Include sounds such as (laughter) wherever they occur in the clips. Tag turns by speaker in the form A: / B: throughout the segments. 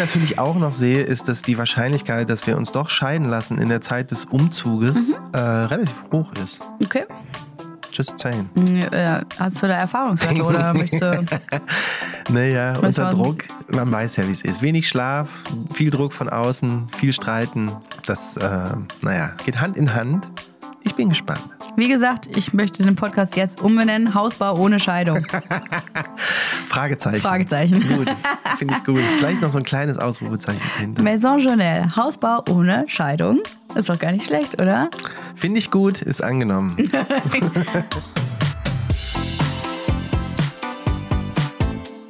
A: natürlich auch noch sehe, ist, dass die Wahrscheinlichkeit, dass wir uns doch scheiden lassen in der Zeit des Umzuges äh, relativ hoch ist.
B: Okay.
A: Just saying.
B: Äh, hast du da Erfahrungswerte oder (laughs) möchtest du.
A: Naja, unter
B: war-
A: Druck, man weiß ja, wie es ist. Wenig Schlaf, viel Druck von außen, viel Streiten. Das, äh, naja, geht Hand in Hand. Ich bin gespannt.
B: Wie gesagt, ich möchte den Podcast jetzt umbenennen: Hausbau ohne Scheidung. (laughs)
A: Fragezeichen.
B: Fragezeichen.
A: Gut, finde ich gut. Vielleicht noch so ein kleines Ausrufezeichen dahinter.
B: Maison Journal, Hausbau ohne Scheidung. Ist doch gar nicht schlecht, oder?
A: Finde ich gut, ist angenommen. (laughs)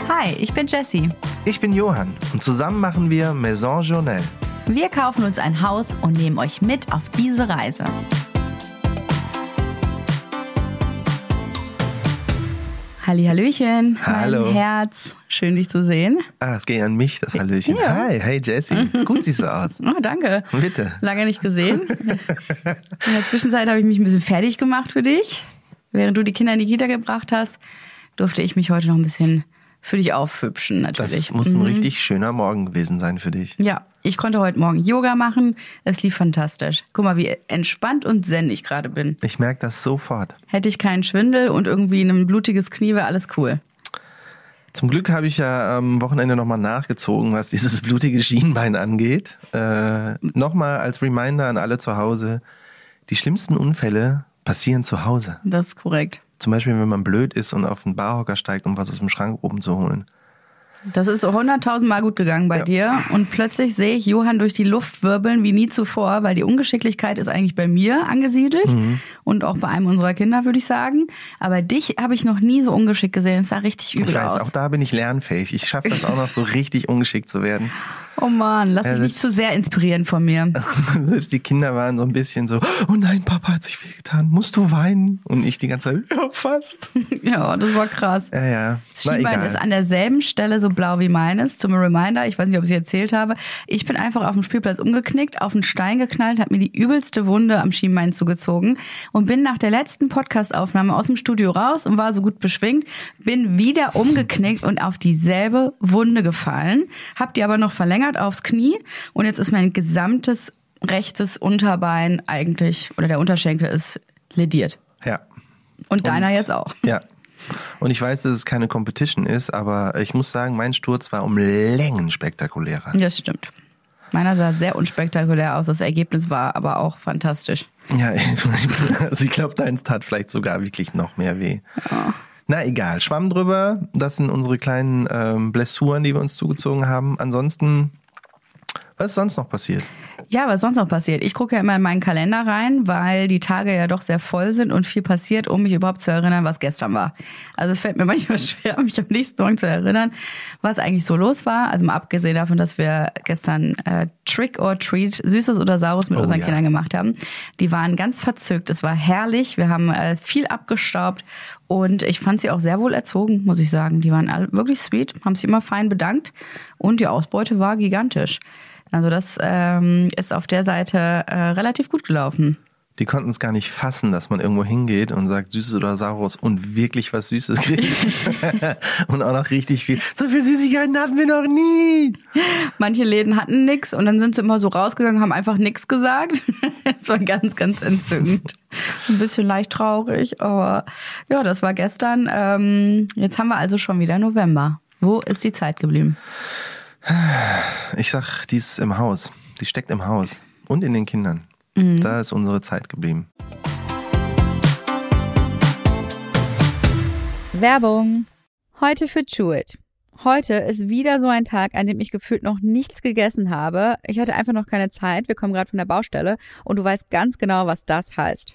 B: Hi, ich bin Jessie.
A: Ich bin Johann und zusammen machen wir Maison Journal.
B: Wir kaufen uns ein Haus und nehmen euch mit auf diese Reise. Hallihallöchen,
A: Hallo.
B: mein Herz. Schön, dich zu sehen.
A: Ah, es geht an mich, das Hallöchen.
B: Ja.
A: Hi, hey Jessie. Gut siehst du (laughs) aus.
B: Oh, danke.
A: Bitte.
B: Lange nicht gesehen. (laughs) In der Zwischenzeit habe ich mich ein bisschen fertig gemacht für dich. Während du die Kinder in die Kita gebracht hast, durfte ich mich heute noch ein bisschen für dich aufhübschen, natürlich.
A: Das muss ein richtig schöner Morgen gewesen sein für dich.
B: Ja, ich konnte heute Morgen Yoga machen. Es lief fantastisch. Guck mal, wie entspannt und zen ich gerade bin.
A: Ich merke das sofort.
B: Hätte ich keinen Schwindel und irgendwie ein blutiges Knie, wäre alles cool.
A: Zum Glück habe ich ja am Wochenende nochmal nachgezogen, was dieses (laughs) blutige Schienbein angeht. Äh, nochmal als Reminder an alle zu Hause. Die schlimmsten Unfälle passieren zu Hause.
B: Das ist korrekt.
A: Zum Beispiel, wenn man blöd ist und auf den Barhocker steigt, um was aus dem Schrank oben zu holen.
B: Das ist so hunderttausendmal gut gegangen bei
A: Ja.
B: dir. Und plötzlich sehe ich Johann durch die Luft wirbeln wie nie zuvor, weil die Ungeschicklichkeit ist eigentlich bei mir angesiedelt und auch bei einem unserer Kinder, würde ich sagen. Aber dich habe ich noch nie so ungeschickt gesehen. Es sah richtig übel
A: Ich weiß,
B: aus.
A: auch da bin ich lernfähig. Ich schaffe das auch noch so richtig ungeschickt zu werden.
B: Oh Mann, lass dich
A: Also
B: nicht zu sehr inspirieren von mir. (laughs)
A: Selbst die Kinder waren so ein bisschen so, oh nein, Papa hat sich wehgetan, musst du weinen? Und ich die ganze Zeit, ja, fast. (laughs)
B: ja, das war krass.
A: Ja, ja.
B: Das Schienbein ist an derselben Stelle so blau wie meines. Zum Reminder, ich weiß nicht, ob ich es erzählt habe. Ich bin einfach auf dem Spielplatz umgeknickt, auf einen Stein geknallt, habe mir die übelste Wunde am Schienbein zugezogen und bin nach der letzten Podcastaufnahme aus dem Studio raus und war so gut beschwingt, bin wieder umgeknickt und auf dieselbe Wunde gefallen, hab die aber noch verlängert aufs Knie und jetzt ist mein gesamtes rechtes Unterbein eigentlich, oder der Unterschenkel ist lediert.
A: Ja.
B: Und deiner jetzt auch.
A: Ja. Und ich weiß, dass es keine Competition ist, aber ich muss sagen, mein Sturz war um Längen spektakulärer.
B: Das stimmt. Meiner sah sehr unspektakulär aus. Das Ergebnis war aber auch fantastisch.
A: Ja, (laughs) also ich glaube, deins tat vielleicht sogar wirklich noch mehr weh. Na egal, Schwamm drüber. Das sind unsere kleinen ähm, Blessuren, die wir uns zugezogen haben. Ansonsten, was ist sonst noch passiert?
B: Ja, was sonst noch passiert? Ich gucke ja immer in meinen Kalender rein, weil die Tage ja doch sehr voll sind und viel passiert, um mich überhaupt zu erinnern, was gestern war. Also es fällt mir (laughs) manchmal schwer, mich am nächsten Morgen zu erinnern, was eigentlich so los war. Also mal abgesehen davon, dass wir gestern äh, Trick or Treat, Süßes oder Saures mit
A: Oh,
B: unseren
A: ja.
B: Kindern gemacht haben. Die waren ganz verzückt. Es war herrlich. Wir haben äh, viel abgestaubt und ich fand sie auch sehr wohl erzogen, muss ich sagen. Die waren alle wirklich sweet, haben sich immer fein bedankt und die Ausbeute war gigantisch. Also das ähm, ist auf der Seite äh, relativ gut gelaufen.
A: Die konnten es gar nicht fassen, dass man irgendwo hingeht und sagt Süßes oder Saurus und wirklich was Süßes kriegt. (laughs) und auch noch richtig viel. So viel Süßigkeiten hatten wir noch nie.
B: Manche Läden hatten nix und dann sind sie immer so rausgegangen, haben einfach nix gesagt. (laughs) Es war ganz, ganz entzückend. Ein bisschen leicht traurig, aber ja, das war gestern. Ähm, jetzt haben wir also schon wieder November. Wo ist die Zeit geblieben?
A: Ich sag, die ist im Haus. Die steckt im Haus. Und in den Kindern. Da ist unsere Zeit geblieben.
C: Werbung. Heute für Chewit. Heute ist wieder so ein Tag, an dem ich gefühlt noch nichts gegessen habe. Ich hatte einfach noch keine Zeit. Wir kommen gerade von der Baustelle und du weißt ganz genau, was das heißt.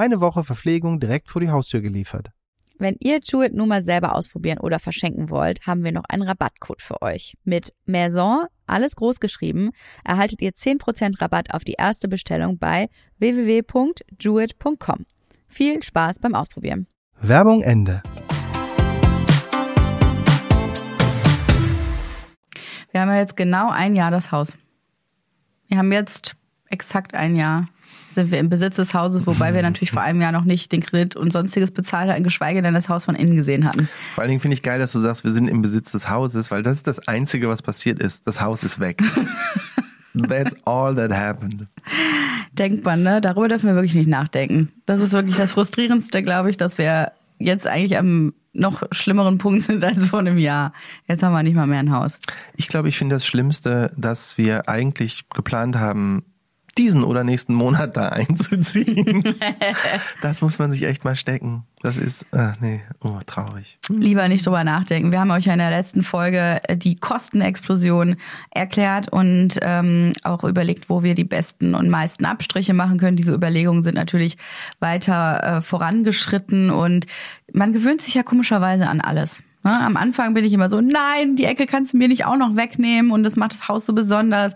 D: Eine Woche Verpflegung direkt vor die Haustür geliefert.
C: Wenn ihr Jewett nun mal selber ausprobieren oder verschenken wollt, haben wir noch einen Rabattcode für euch. Mit Maison, alles groß geschrieben, erhaltet ihr 10% Rabatt auf die erste Bestellung bei www.jewett.com. Viel Spaß beim Ausprobieren.
D: Werbung Ende.
B: Wir haben ja jetzt genau ein Jahr das Haus. Wir haben jetzt exakt ein Jahr sind wir im Besitz des Hauses, wobei wir natürlich vor einem Jahr noch nicht den Kredit und sonstiges bezahlt hatten, geschweige denn das Haus von innen gesehen hatten.
A: Vor allen Dingen finde ich geil, dass du sagst, wir sind im Besitz des Hauses, weil das ist das Einzige, was passiert ist. Das Haus ist weg. (laughs) That's all that happened.
B: Denkt man, ne? Darüber dürfen wir wirklich nicht nachdenken. Das ist wirklich das Frustrierendste, glaube ich, dass wir jetzt eigentlich am noch schlimmeren Punkt sind als vor einem Jahr. Jetzt haben wir nicht mal mehr ein Haus.
A: Ich glaube, ich finde das Schlimmste, dass wir eigentlich geplant haben, diesen oder nächsten Monat da einzuziehen. (laughs) das muss man sich echt mal stecken. Das ist, äh, nee, oh, traurig.
B: Lieber nicht drüber nachdenken. Wir haben euch ja in der letzten Folge die Kostenexplosion erklärt und ähm, auch überlegt, wo wir die besten und meisten Abstriche machen können. Diese Überlegungen sind natürlich weiter äh, vorangeschritten und man gewöhnt sich ja komischerweise an alles. Ne? Am Anfang bin ich immer so, nein, die Ecke kannst du mir nicht auch noch wegnehmen und das macht das Haus so besonders.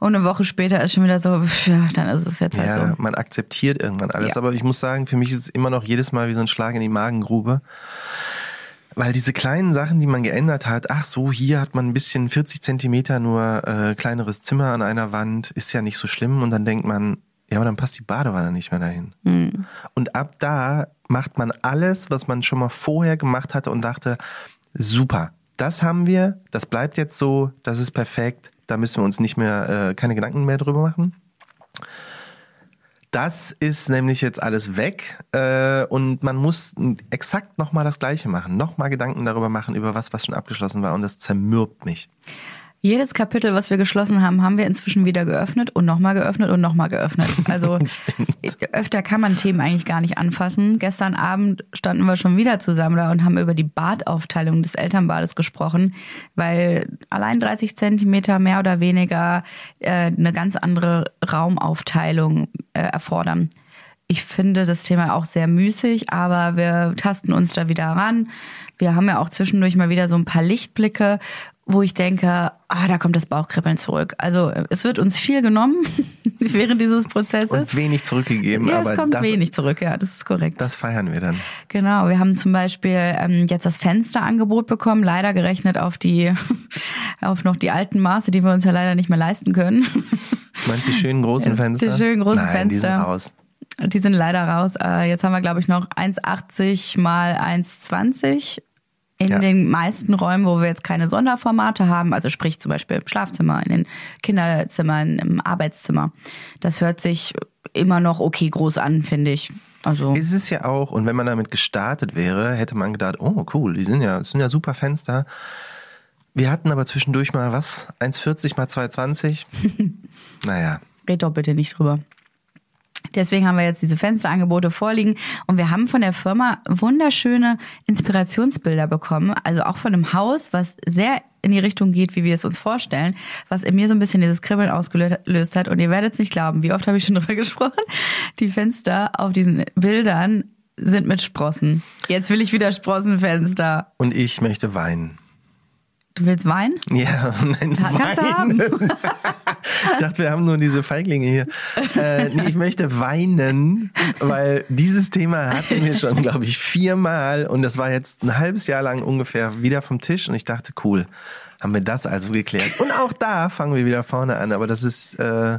B: Und eine Woche später ist schon wieder so, ja, dann ist es jetzt halt
A: ja,
B: so.
A: man akzeptiert irgendwann alles.
B: Ja.
A: Aber ich muss sagen, für mich ist es immer noch jedes Mal wie so ein Schlag in die Magengrube. Weil diese kleinen Sachen, die man geändert hat, ach so, hier hat man ein bisschen 40 Zentimeter nur äh, kleineres Zimmer an einer Wand, ist ja nicht so schlimm. Und dann denkt man, ja, aber dann passt die Badewanne nicht mehr dahin.
B: Hm.
A: Und ab da macht man alles, was man schon mal vorher gemacht hatte und dachte, super, das haben wir, das bleibt jetzt so, das ist perfekt, da müssen wir uns nicht mehr, äh, keine Gedanken mehr drüber machen. Das ist nämlich jetzt alles weg äh, und man muss exakt nochmal das Gleiche machen, nochmal Gedanken darüber machen, über was, was schon abgeschlossen war und das zermürbt mich.
B: Jedes Kapitel, was wir geschlossen haben, haben wir inzwischen wieder geöffnet und nochmal geöffnet und nochmal geöffnet. (laughs) Also öfter kann man Themen eigentlich gar nicht anfassen. Gestern Abend standen wir schon wieder zusammen da und haben über die Badaufteilung des Elternbades gesprochen, weil allein 30 Zentimeter mehr oder weniger äh, eine ganz andere Raumaufteilung äh, erfordern. Ich finde das Thema auch sehr müßig, aber wir tasten uns da wieder ran. Wir haben ja auch zwischendurch mal wieder so ein paar Lichtblicke, wo ich denke, ah, da kommt das Bauchkribbeln zurück. Also es wird uns viel genommen (laughs) während dieses Prozesses.
A: Und wenig zurückgegeben,
B: ja,
A: aber
B: es kommt
A: das,
B: wenig zurück, ja, das ist korrekt.
A: das feiern wir dann.
B: Genau, wir haben zum Beispiel ähm, jetzt das Fensterangebot bekommen, leider gerechnet auf die, (laughs) auf noch die alten Maße, die wir uns ja leider nicht mehr leisten können. (laughs)
A: Meinst du die schönen großen
B: Die
A: Fenster?
B: schönen großen
A: Nein, Die sind
B: Fenster.
A: raus.
B: Die sind leider raus. Äh, Jetzt haben wir, glaube ich, noch 1,80 mal 1,20 in
A: Ja.
B: den meisten Räumen, wo wir jetzt keine Sonderformate haben. Also sprich zum Beispiel im Schlafzimmer, in den Kinderzimmern, im Arbeitszimmer. Das hört sich immer noch okay groß an, finde ich. Also
A: Ist es ja auch, und wenn man damit gestartet wäre, hätte man gedacht, oh cool, die sind ja, das sind ja super Fenster. Wir hatten aber zwischendurch mal was? 1,40 mal 2,20? (laughs) naja.
B: red doch bitte nicht drüber. Deswegen haben wir jetzt diese Fensterangebote vorliegen und wir haben von der Firma wunderschöne Inspirationsbilder bekommen. Also auch von einem Haus, was sehr in die Richtung geht, wie wir es uns vorstellen, was in mir so ein bisschen dieses Kribbeln ausgelöst hat. Und ihr werdet es nicht glauben, wie oft habe ich schon (laughs) drüber gesprochen. Die Fenster auf diesen Bildern sind mit Sprossen. Jetzt will ich wieder Sprossenfenster.
A: Und ich möchte weinen.
B: Du willst weinen?
A: Ja, (laughs) nein,
B: Kannst du haben. (laughs)
A: Ich dachte, wir haben nur diese Feiglinge hier. Äh, nee, ich möchte weinen, weil dieses Thema hatten wir schon, glaube ich, viermal und das war jetzt ein halbes Jahr lang ungefähr wieder vom Tisch und ich dachte, cool, haben wir das also geklärt. Und auch da fangen wir wieder vorne an, aber das ist, äh,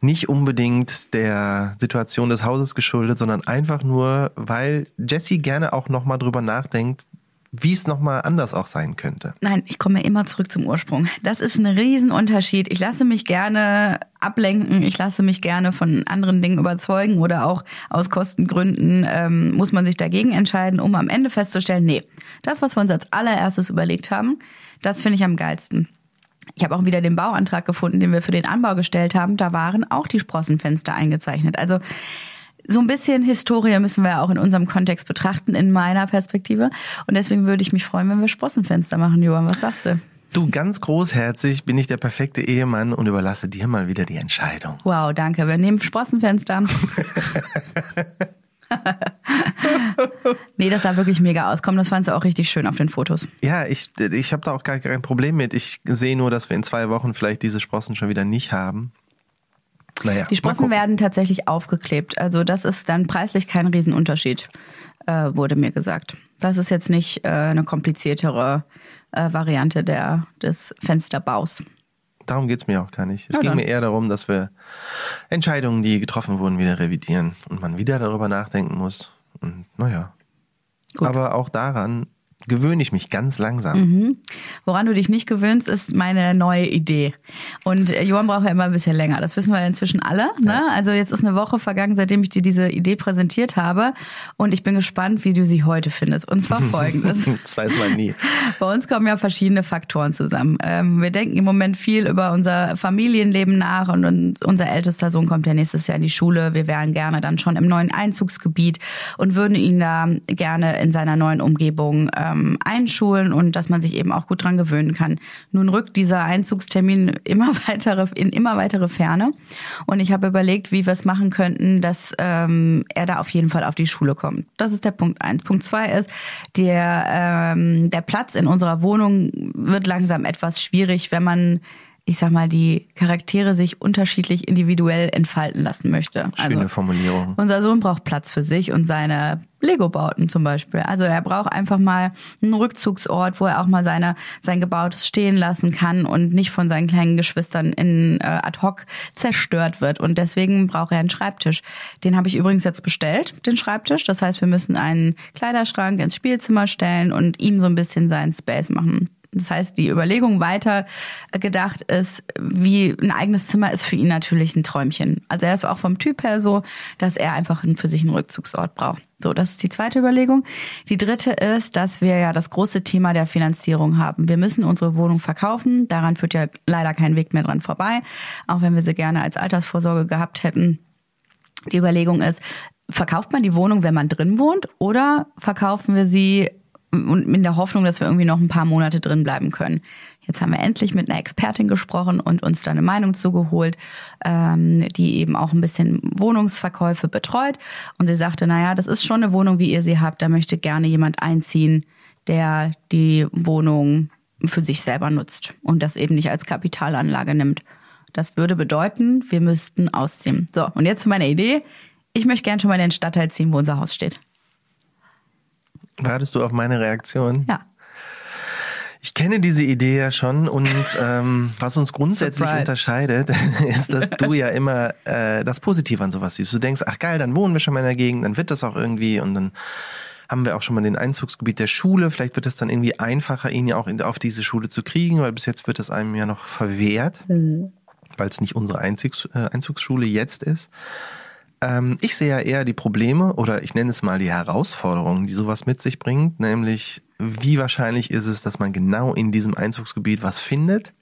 A: nicht unbedingt der Situation des Hauses geschuldet, sondern einfach nur, weil Jessie gerne auch nochmal drüber nachdenkt, wie es nochmal anders auch sein könnte.
B: Nein, ich komme immer zurück zum Ursprung. Das ist ein Riesenunterschied. Ich lasse mich gerne ablenken, ich lasse mich gerne von anderen Dingen überzeugen oder auch aus Kostengründen ähm, muss man sich dagegen entscheiden, um am Ende festzustellen, nee, das, was wir uns als allererstes überlegt haben, das finde ich am geilsten. Ich habe auch wieder den Bauantrag gefunden, den wir für den Anbau gestellt haben. Da waren auch die Sprossenfenster eingezeichnet. Also so ein bisschen Historie müssen wir auch in unserem Kontext betrachten, in meiner Perspektive. Und deswegen würde ich mich freuen, wenn wir Sprossenfenster machen, Johann. Was sagst du?
A: Du, ganz großherzig bin ich der perfekte Ehemann und überlasse dir mal wieder die Entscheidung.
B: Wow, danke. Wir nehmen Sprossenfenster. (laughs) nee, das sah wirklich mega aus. Komm, das fandst du auch richtig schön auf den Fotos.
A: Ja, ich, ich habe da auch gar kein Problem mit. Ich sehe nur, dass wir in zwei Wochen vielleicht diese Sprossen schon wieder nicht haben.
B: Naja, die Sprossen werden tatsächlich aufgeklebt. Also das ist dann preislich kein Riesenunterschied, äh, wurde mir gesagt. Das ist jetzt nicht äh, eine kompliziertere äh, Variante der, des Fensterbaus.
A: Darum geht's mir auch gar nicht. Es ja, ging dann. mir eher darum, dass wir Entscheidungen, die getroffen wurden, wieder revidieren und man wieder darüber nachdenken muss. Und naja. Gut. Aber auch daran gewöhne ich mich ganz langsam. Mhm.
B: Woran du dich nicht gewöhnst, ist meine neue Idee. Und äh, Johann braucht ja immer ein bisschen länger. Das wissen wir inzwischen alle. Ne? Ja. Also jetzt ist eine Woche vergangen, seitdem ich dir diese Idee präsentiert habe. Und ich bin gespannt, wie du sie heute findest. Und zwar (laughs) folgendes.
A: das weiß man nie. (laughs)
B: Bei uns kommen ja verschiedene Faktoren zusammen. Ähm, wir denken im Moment viel über unser Familienleben nach und unser ältester Sohn kommt ja nächstes Jahr in die Schule. Wir wären gerne dann schon im neuen Einzugsgebiet und würden ihn da gerne in seiner neuen Umgebung ähm, ähm, einschulen und dass man sich eben auch gut dran gewöhnen kann. Nun rückt dieser Einzugstermin immer (laughs) weitere, in immer weitere Ferne. Und ich habe überlegt, wie wir es machen könnten, dass ähm, er da auf jeden Fall auf die Schule kommt. Das ist der Punkt eins. Punkt zwei ist, der, ähm, der Platz in unserer Wohnung wird langsam etwas schwierig, wenn man ich sag mal, die Charaktere sich unterschiedlich individuell entfalten lassen möchte.
A: Schöne also, Formulierung.
B: Unser Sohn braucht Platz für sich und seine Lego-Bauten zum Beispiel. Also er braucht einfach mal einen Rückzugsort, wo er auch mal seine, sein Gebautes stehen lassen kann und nicht von seinen kleinen Geschwistern in äh, ad hoc zerstört wird. Und deswegen braucht er einen Schreibtisch. Den habe ich übrigens jetzt bestellt, den Schreibtisch. Das heißt, wir müssen einen Kleiderschrank ins Spielzimmer stellen und ihm so ein bisschen seinen Space machen. Das heißt, die Überlegung weiter gedacht ist, wie ein eigenes Zimmer ist für ihn natürlich ein Träumchen. Also er ist auch vom Typ her so, dass er einfach für sich einen Rückzugsort braucht. So, das ist die zweite Überlegung. Die dritte ist, dass wir ja das große Thema der Finanzierung haben. Wir müssen unsere Wohnung verkaufen. Daran führt ja leider kein Weg mehr dran vorbei. Auch wenn wir sie gerne als Altersvorsorge gehabt hätten. Die Überlegung ist, verkauft man die Wohnung, wenn man drin wohnt, oder verkaufen wir sie und in der Hoffnung, dass wir irgendwie noch ein paar Monate drin bleiben können. Jetzt haben wir endlich mit einer Expertin gesprochen und uns da eine Meinung zugeholt, ähm, die eben auch ein bisschen Wohnungsverkäufe betreut. Und sie sagte, naja, das ist schon eine Wohnung, wie ihr sie habt. Da möchte gerne jemand einziehen, der die Wohnung für sich selber nutzt und das eben nicht als Kapitalanlage nimmt. Das würde bedeuten, wir müssten ausziehen. So, und jetzt zu meiner Idee. Ich möchte gerne schon mal in den Stadtteil ziehen, wo unser Haus steht.
A: Wartest du auf meine Reaktion?
B: Ja.
A: Ich kenne diese Idee ja schon und (laughs) ähm, was uns grundsätzlich unterscheidet, (laughs) ist, dass du ja immer äh, das Positive an sowas siehst. Du denkst, ach geil, dann wohnen wir schon mal in der Gegend, dann wird das auch irgendwie und dann haben wir auch schon mal den Einzugsgebiet der Schule. Vielleicht wird es dann irgendwie einfacher, ihn ja auch in, auf diese Schule zu kriegen, weil bis jetzt wird es einem ja noch verwehrt, mhm. weil es nicht unsere Einzugs, äh, Einzugsschule jetzt ist. Ähm, ich sehe ja eher die Probleme oder ich nenne es mal die Herausforderungen, die sowas mit sich bringt, nämlich wie wahrscheinlich ist es, dass man genau in diesem Einzugsgebiet was findet?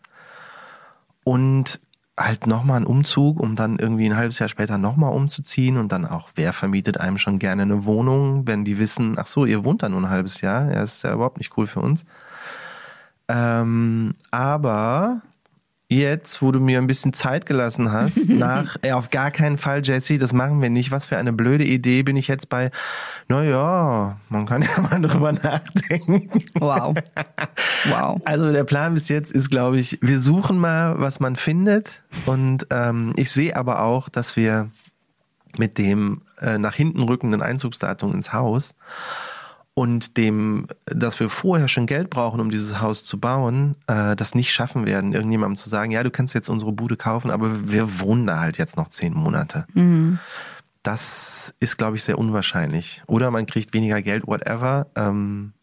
A: Und halt nochmal einen Umzug, um dann irgendwie ein halbes Jahr später nochmal umzuziehen. Und dann auch, wer vermietet einem schon gerne eine Wohnung, wenn die wissen, ach so, ihr wohnt da nur ein halbes Jahr, ja, ist ja überhaupt nicht cool für uns. Ähm, aber jetzt, wo du mir ein bisschen Zeit gelassen hast, (laughs) nach, ey, auf gar keinen Fall, Jesse, das machen wir nicht. Was für eine blöde Idee bin ich jetzt bei, naja, man kann (laughs) ja mal drüber nachdenken.
B: Wow. Wow.
A: Also der Plan bis jetzt ist, glaube ich, wir suchen mal, was man findet. Und ähm, ich sehe aber auch, dass wir mit dem äh, nach hinten rückenden Einzugsdatum ins Haus und dem, dass wir vorher schon Geld brauchen, um dieses Haus zu bauen, äh, das nicht schaffen werden, irgendjemandem zu sagen, ja, du kannst jetzt unsere Bude kaufen, aber wir wohnen da halt jetzt noch zehn Monate.
B: Mhm.
A: Das ist, glaube ich, sehr unwahrscheinlich. Oder man kriegt weniger Geld, whatever. Ähm,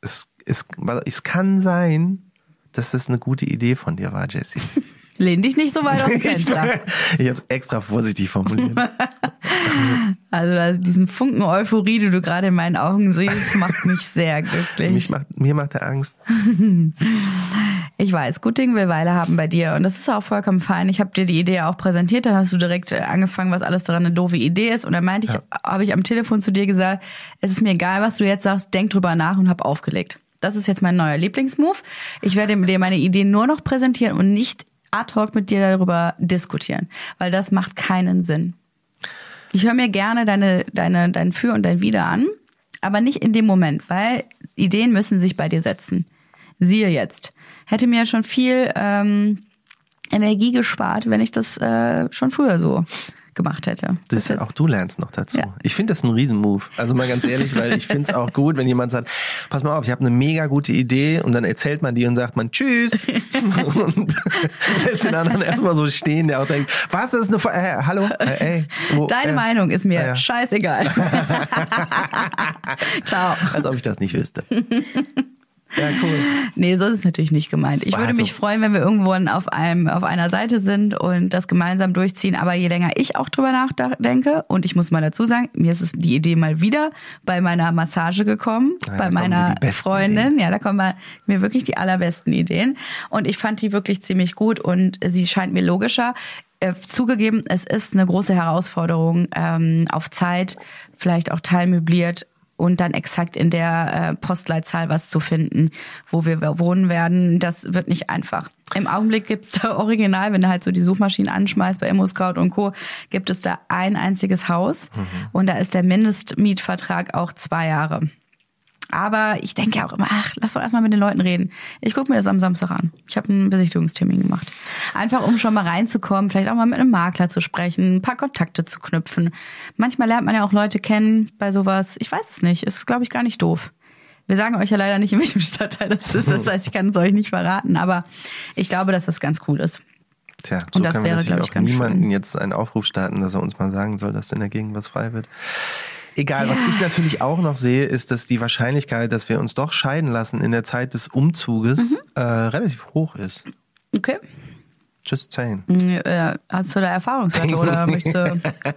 A: es, es, es kann sein, dass das eine gute Idee von dir war, Jessie. (laughs)
B: Lehn dich nicht so weit aus dem (laughs) Fenster.
A: ich habe es extra vorsichtig formuliert. (laughs)
B: Also diesen Funken Euphorie, die du gerade in meinen Augen siehst, macht mich sehr glücklich.
A: Mich macht, mir macht er Angst. (laughs)
B: Ich weiß, gut Ding will Weile haben bei dir und das ist auch vollkommen fein. Ich habe dir die Idee auch präsentiert, dann hast du direkt äh, angefangen, was alles daran eine doofe Idee ist und dann meinte ich,
A: Ja.
B: habe ich am Telefon zu dir gesagt, es ist mir egal, was du jetzt sagst, denk drüber nach und hab aufgelegt. Das ist jetzt mein neuer Lieblingsmove. Ich werde dir meine Idee nur noch präsentieren und nicht ad hoc mit dir darüber diskutieren, weil das macht keinen Sinn. Ich höre mir gerne deine, deine, dein Für und dein Wider an, aber nicht in dem Moment, weil Ideen müssen sich bei dir setzen. Siehe jetzt. Hätte mir schon viel ähm, Energie gespart, wenn ich das äh, schon früher so gemacht hätte.
A: Das
B: ist
A: auch du lernst noch dazu.
B: Ja.
A: Ich finde das ein Riesenmove. Also mal ganz ehrlich, weil ich finde es auch gut, wenn jemand sagt, pass mal auf, ich habe eine mega gute Idee und dann erzählt man die und sagt man Tschüss (laughs) und lässt den anderen erstmal so stehen, der auch denkt, was, das ist eine, Ver äh, hallo, äh, (laughs) ey, wo,
B: Deine
A: äh,
B: Meinung ist mir
A: ja.
B: scheißegal. (laughs) Ciao.
A: Als ob ich das nicht wüsste. Ja, cool.
B: Nee, so ist es natürlich nicht gemeint. Ich würde
A: Also-
B: mich freuen, wenn wir irgendwo auf einem, auf einer Seite sind und das gemeinsam durchziehen. Aber je länger ich auch drüber nachdenke, und ich muss mal dazu sagen, mir ist es die Idee mal wieder bei meiner Massage gekommen,
A: Ja, da
B: bei meiner Freundin.
A: Ideen.
B: Ja, da kommen mir wirklich die allerbesten Ideen. Und ich fand die wirklich ziemlich gut und sie scheint mir logischer. Äh, Zugegeben, es ist eine große Herausforderung, ähm, auf Zeit, vielleicht auch teilmöbliert und dann exakt in der äh, Postleitzahl was zu finden, wo wir wohnen werden. Das wird nicht einfach. Im Augenblick gibt's da (laughs) original, wenn du halt so die Suchmaschinen anschmeißt bei ImmoScout und Co., gibt es da ein einziges Haus und da ist der Mindestmietvertrag auch zwei Jahre. Aber ich denke auch immer, ach, lass doch erstmal mit den Leuten reden. Ich gucke mir das am Samstag an. Ich habe einen Besichtigungstermin gemacht. Einfach um schon mal reinzukommen, vielleicht auch mal mit einem Makler zu sprechen, ein paar Kontakte zu knüpfen. Manchmal lernt man ja auch Leute kennen bei sowas. Ich weiß es nicht. Ist, glaube ich, gar nicht doof. Wir sagen euch ja leider nicht, in welchem Stadtteil das ist. Das heißt, ich kann es euch nicht verraten. Aber ich glaube, dass das ganz cool ist.
A: Tja, so
B: Und das
A: können wir
B: wäre,
A: natürlich
B: glaub
A: auch
B: ich, ganz
A: niemanden
B: schön.
A: jetzt einen Aufruf starten, dass er uns mal sagen soll, dass in der Gegend was frei wird. Egal, was
B: Ja.
A: ich natürlich auch noch sehe, ist, dass die Wahrscheinlichkeit, dass wir uns doch scheiden lassen in der Zeit des Umzuges,
B: Mhm.
A: äh, relativ hoch ist.
B: Okay.
A: Just saying.
B: Äh, Hast du da Erfahrungswerte oder möchtest du... (laughs)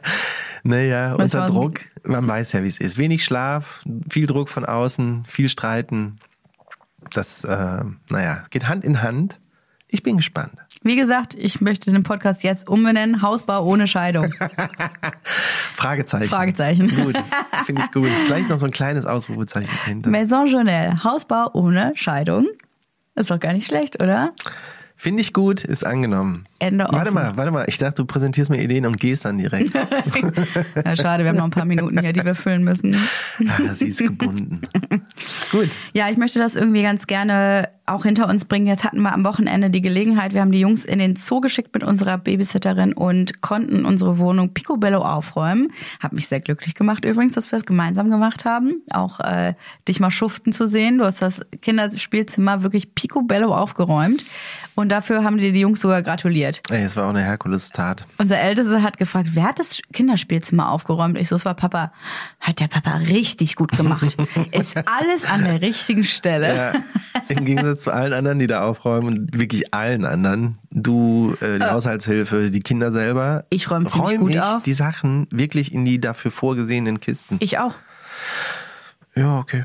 A: Naja,
B: Was
A: unter Druck, man weiß ja, wie es ist. Wenig Schlaf, viel Druck von außen, viel Streiten. Das, äh, naja, geht Hand in Hand. Ich bin gespannt.
B: Wie gesagt, ich möchte den Podcast jetzt umbenennen. Hausbau ohne Scheidung. (laughs)
A: Fragezeichen.
B: Fragezeichen.
A: Gut, (laughs) finde ich gut. Vielleicht noch so ein kleines Ausrufezeichen dahinter.
B: Maison Journal, Hausbau ohne Scheidung. Ist doch gar nicht schlecht, oder?
A: Finde ich gut, ist angenommen.
B: Ende
A: Warte
B: offen.
A: mal, warte mal. Ich dachte, du präsentierst mir Ideen und gehst dann direkt. (laughs)
B: Ja, schade, wir haben noch ein paar Minuten hier, die wir füllen müssen.
A: ah, sie ist gebunden. (laughs) Gut.
B: Ja, ich möchte das irgendwie ganz gerne auch hinter uns bringen. Jetzt hatten wir am Wochenende die Gelegenheit. Wir haben die Jungs in den Zoo geschickt mit unserer Babysitterin und konnten unsere Wohnung picobello aufräumen. Hat mich sehr glücklich gemacht übrigens, dass wir das gemeinsam gemacht haben. Auch äh, dich mal schuften zu sehen. Du hast das Kinderspielzimmer wirklich picobello aufgeräumt. Und dafür haben dir die Jungs sogar gratuliert.
A: Ey, es war auch eine Herkulestat.
B: Unser Ältester hat gefragt, wer hat das Kinderspielzimmer aufgeräumt? Ich so, es war Papa. Hat der Papa richtig gut gemacht. (laughs) Ist alles an der richtigen Stelle.
A: Ja, Im Gegensatz zu allen anderen, die da aufräumen und wirklich allen anderen, du, äh, die Haushaltshilfe, die Kinder selber,
B: Ich räume ziemlich
A: räum
B: gut
A: ich
B: auf.
A: die Sachen wirklich in die dafür vorgesehenen Kisten.
B: Ich auch.
A: Ja, okay.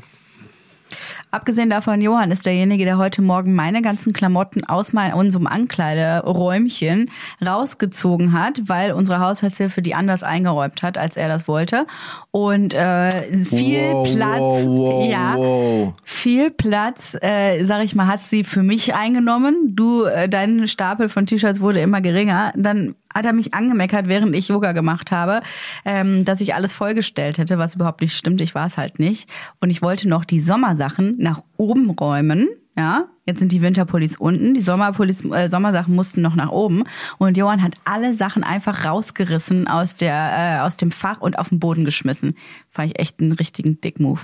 B: Abgesehen davon, Johann ist derjenige, der heute Morgen meine ganzen Klamotten aus mein, unserem Ankleideräumchen rausgezogen hat, weil unsere Haushaltshilfe die anders eingeräumt hat, als er das wollte. Und äh, viel
A: Wow,
B: Platz,
A: wow, wow,
B: ja, viel Platz, äh, sag ich mal, hat sie für mich eingenommen. Du, äh, dein Stapel von T-Shirts wurde immer geringer. Dann hat er mich angemeckert, während ich Yoga gemacht habe, ähm, dass ich alles vollgestellt hätte, was überhaupt nicht stimmt. Ich war es halt nicht. Und ich wollte noch die Sommersachen nach oben räumen. Ja, jetzt sind die Winterpullis unten, die Sommerpullis, äh, Sommersachen mussten noch nach oben und Johann hat alle Sachen einfach rausgerissen aus der äh, aus dem Fach und auf den Boden geschmissen. Fand ich echt einen richtigen Dick-Move.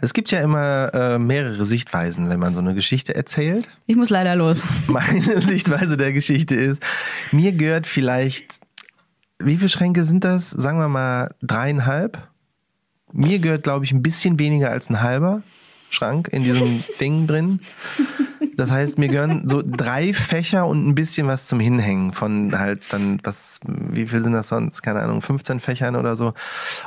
A: Es gibt ja immer äh, mehrere Sichtweisen, wenn man so eine Geschichte erzählt.
B: Ich muss leider los. (laughs)
A: Meine Sichtweise der Geschichte ist, mir gehört vielleicht, wie viele Schränke sind das? Sagen wir mal dreieinhalb. Mir gehört, glaube ich, ein bisschen weniger als ein halber. Schrank in diesem (laughs) Ding drin. Das heißt, mir gehören so drei Fächer und ein bisschen was zum Hinhängen von halt dann, was, wie viel sind das sonst? Keine Ahnung, 15 Fächern oder so.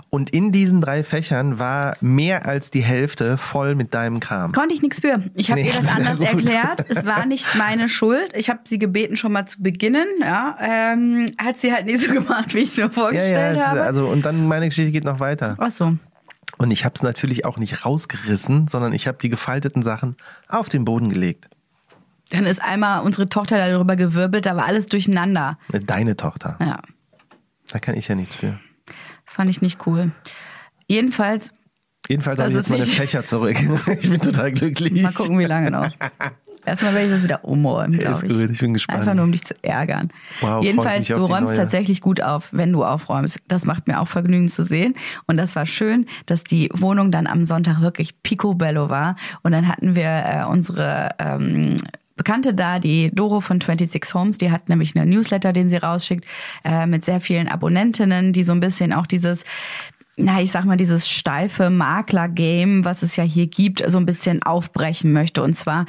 A: Und in diesen drei Fächern war mehr als die Hälfte voll mit deinem Kram.
B: Konnte ich nichts für. Ich habe
A: Nee,
B: ihr das anders
A: gut.
B: erklärt. Es war nicht meine Schuld. Ich habe sie gebeten, schon mal zu beginnen. Ja, ähm, hat sie halt nicht so gemacht, wie ich es mir
A: Ja, ja,
B: vorgestellt
A: es-
B: habe.
A: also und dann meine Geschichte geht noch weiter.
B: Ach so.
A: Und ich habe es natürlich auch nicht rausgerissen, sondern ich habe die gefalteten Sachen auf den Boden gelegt.
B: Dann ist einmal unsere Tochter darüber gewirbelt, da war alles durcheinander.
A: Deine Tochter.
B: Ja,
A: Da kann ich ja nichts für.
B: fand ich nicht cool. Jedenfalls,
A: Jedenfalls habe ich jetzt meine Fächer zurück. (laughs) ich bin total glücklich.
B: mal gucken, wie lange noch. (laughs) Erstmal werde ich das wieder umräumen, glaube ich.
A: gut, ich bin gespannt.
B: Einfach nur, um dich zu ärgern.
A: Wow,
B: Jedenfalls, du räumst tatsächlich gut auf, wenn du aufräumst. Das macht mir auch Vergnügen zu sehen. Und das war schön, dass die Wohnung dann am Sonntag wirklich picobello war. Und dann hatten wir äh, unsere ähm, Bekannte da, die Doro von 26 Homes, die hat nämlich einen Newsletter, den sie rausschickt, äh, mit sehr vielen Abonnentinnen, die so ein bisschen auch dieses na, ich sag mal, dieses steife Makler-Game, was es ja hier gibt, so ein bisschen aufbrechen möchte. Und zwar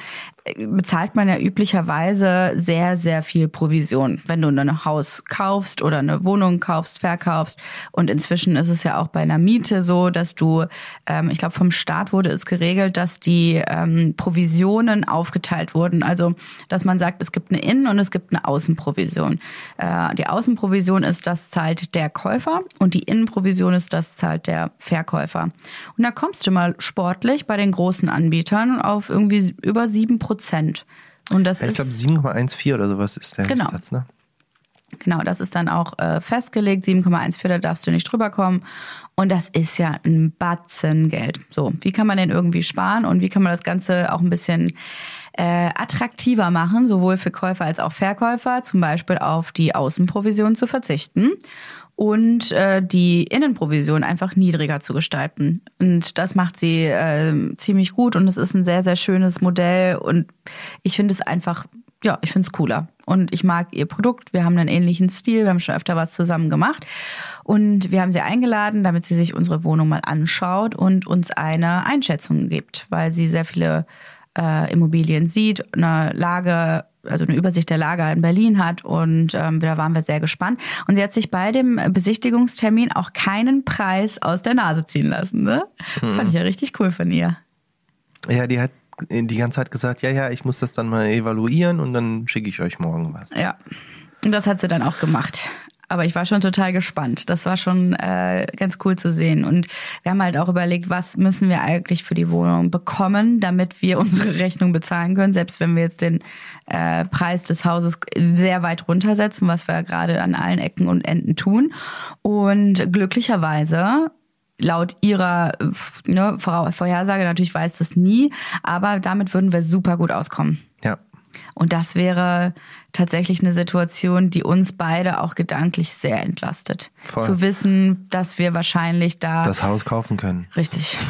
B: bezahlt man ja üblicherweise sehr, sehr viel Provision, wenn du ein Haus kaufst oder eine Wohnung kaufst, verkaufst. Und inzwischen ist es ja auch bei einer Miete so, dass du, ähm, ich glaube, vom Staat wurde es geregelt, dass die ähm, Provisionen aufgeteilt wurden. Also, dass man sagt, es gibt eine Innen- und es gibt eine Außenprovision. Äh, die Außenprovision ist, das zahlt der Käufer und die Innenprovision ist, das zahlt der Verkäufer. Und da kommst du mal sportlich bei den großen Anbietern auf irgendwie über sieben Prozent. Und das
A: ich
B: ist
A: glaube 7,14 oder sowas ist der
B: Genau.
A: Satz, ne?
B: Genau, das ist dann auch äh, festgelegt, 7,14, da darfst du nicht drüber kommen. Und das ist ja ein Batzen Geld. So, wie kann man denn irgendwie sparen und wie kann man das Ganze auch ein bisschen äh, attraktiver machen, sowohl für Käufer als auch Verkäufer, zum Beispiel auf die Außenprovision zu verzichten und äh, die Innenprovision einfach niedriger zu gestalten. Und das macht sie äh, ziemlich gut und es ist ein sehr, sehr schönes Modell und ich finde es einfach ja, ich find's cooler. Und ich mag ihr Produkt. Wir haben einen ähnlichen Stil. Wir haben schon öfter was zusammen gemacht. Und wir haben sie eingeladen, damit sie sich unsere Wohnung mal anschaut und uns eine Einschätzung gibt, weil sie sehr viele äh, Immobilien sieht, eine Lage, also eine Übersicht der Lage in Berlin hat. Und ähm, da waren wir sehr gespannt. Und sie hat sich bei dem Besichtigungstermin auch keinen Preis aus der Nase ziehen lassen. Ne? Fand ich ja richtig cool von ihr.
A: Ja, die hat die ganze Zeit gesagt, ja, ja, ich muss das dann mal evaluieren und dann schicke ich euch morgen was.
B: Ja, und das hat sie dann auch gemacht. Aber ich war schon total gespannt. Das war schon äh, ganz cool zu sehen. Und wir haben halt auch überlegt, was müssen wir eigentlich für die Wohnung bekommen, damit wir (laughs) unsere Rechnung bezahlen können, selbst wenn wir jetzt den äh, Preis des Hauses sehr weit runtersetzen, was wir ja gerade an allen Ecken und Enden tun. Und glücklicherweise laut ihrer ne, Vor- Vorhersage, natürlich weiß das nie, aber damit würden wir super gut auskommen.
A: Ja.
B: Und das wäre tatsächlich eine Situation, die uns beide auch gedanklich sehr entlastet.
A: Voll.
B: Zu wissen, dass wir wahrscheinlich da
A: Das Haus kaufen können.
B: richtig. (laughs)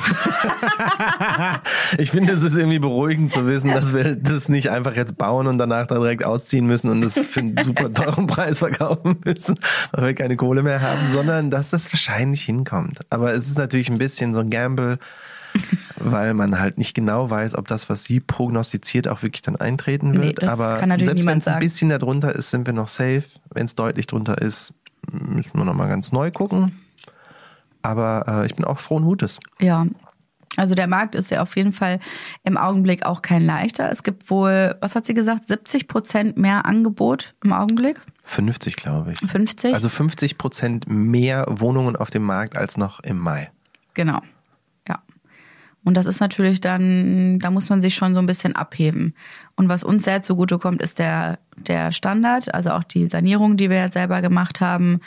A: Ich finde, es ist irgendwie beruhigend zu wissen, dass wir das nicht einfach jetzt bauen und danach dann direkt ausziehen müssen und das für einen super teuren Preis verkaufen müssen, weil wir keine Kohle mehr haben, sondern dass das wahrscheinlich hinkommt. Aber es ist natürlich ein bisschen so ein Gamble, weil man halt nicht genau weiß, ob das, was sie prognostiziert, auch wirklich dann eintreten
B: Nee,
A: wird.
B: das
A: Aber selbst wenn es ein bisschen darunter ist, sind wir noch safe. Wenn es deutlich drunter ist, müssen wir nochmal ganz neu gucken. Aber äh, ich bin auch frohen Hutes.
B: Ja. Also der Markt ist ja auf jeden Fall im Augenblick auch kein leichter. Es gibt wohl, was hat sie gesagt, 70 Prozent mehr Angebot im Augenblick?
A: 50, glaube ich.
B: 50?
A: Also 50 Prozent mehr Wohnungen auf dem Markt als noch im Mai.
B: Genau. Ja. Und das ist natürlich dann, da muss man sich schon so ein bisschen abheben. Und was uns sehr zugutekommt, ist der, der Standard, also auch die Sanierung, die wir jetzt selber gemacht haben.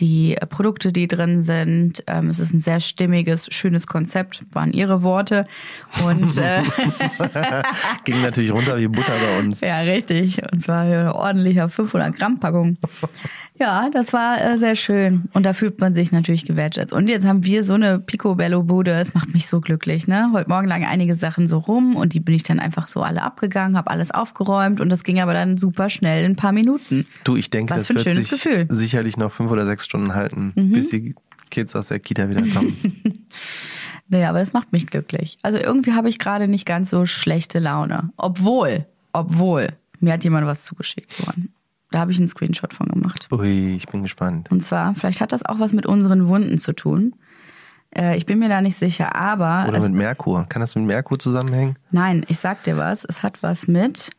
B: die Produkte, die drin sind. Ähm, es ist ein sehr stimmiges, schönes Konzept, waren ihre Worte. Und äh, (laughs)
A: Ging natürlich runter wie Butter bei uns.
B: ja, richtig. Und zwar eine ordentliche 500 Gramm Packung. Ja, das war äh, sehr schön. Und da fühlt man sich natürlich gewertschätzt. Und jetzt haben wir so eine Picobello-Bude. Es macht mich so glücklich. Ne? Heute Morgen lagen einige Sachen so rum und die bin ich dann einfach so alle abgegangen, habe alles aufgeräumt und das ging aber dann super schnell in ein paar Minuten.
A: Du, ich denke,
B: Was
A: das
B: für ein
A: wird
B: schönes
A: sich
B: Gefühl. Mhm.
A: sicherlich noch fünf oder sechs Stunden halten, bis die Kids aus der Kita wieder kommen. (laughs)
B: Naja, aber das macht mich glücklich. Also irgendwie habe ich gerade nicht ganz so schlechte Laune. Obwohl, obwohl, mir hat jemand was zugeschickt, Johann. Da habe ich einen Screenshot von gemacht.
A: Ui, ich bin gespannt.
B: Und zwar, vielleicht hat das auch was mit unseren Wunden zu tun. Äh, ich bin mir da nicht sicher, aber
A: Oder mit Merkur. Kann das mit Merkur zusammenhängen?
B: nein, ich sag dir was, es hat was mit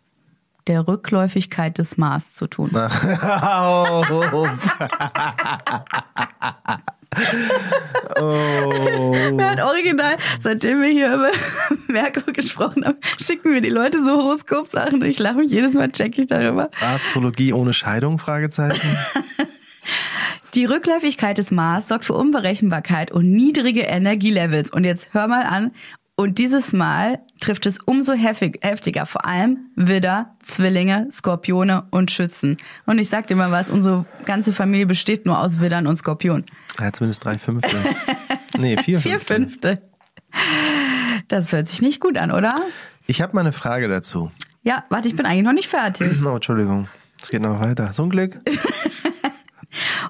B: der Rückläufigkeit des Mars zu tun. (laughs) (laughs) (laughs)
A: oh.
B: Wir hat original, seitdem wir hier über (laughs) Merkur gesprochen haben, schicken mir die Leute so Horoskopsachen und ich lache mich jedes Mal, check ich darüber.
A: Astrologie ohne Scheidung? Fragezeichen. (laughs)
B: Die Rückläufigkeit des Mars sorgt für Unberechenbarkeit und niedrige Energielevels. Und jetzt hör mal an. Und dieses Mal trifft es umso heftig, heftiger, vor allem Widder, Zwillinge, Skorpione und Schützen. Und ich sag dir mal was, unsere ganze Familie besteht nur aus Widdern und Skorpionen.
A: Ja, zumindest drei Fünftel. (laughs) Nee, vier,
B: Vier
A: Fünftel.
B: Fünfte. Das hört sich nicht gut an, oder?
A: Ich habe mal eine Frage dazu.
B: Ja, warte, ich bin eigentlich noch nicht fertig. (clears throat)
A: Oh, Entschuldigung. Es geht noch weiter. So ein Glück. (laughs)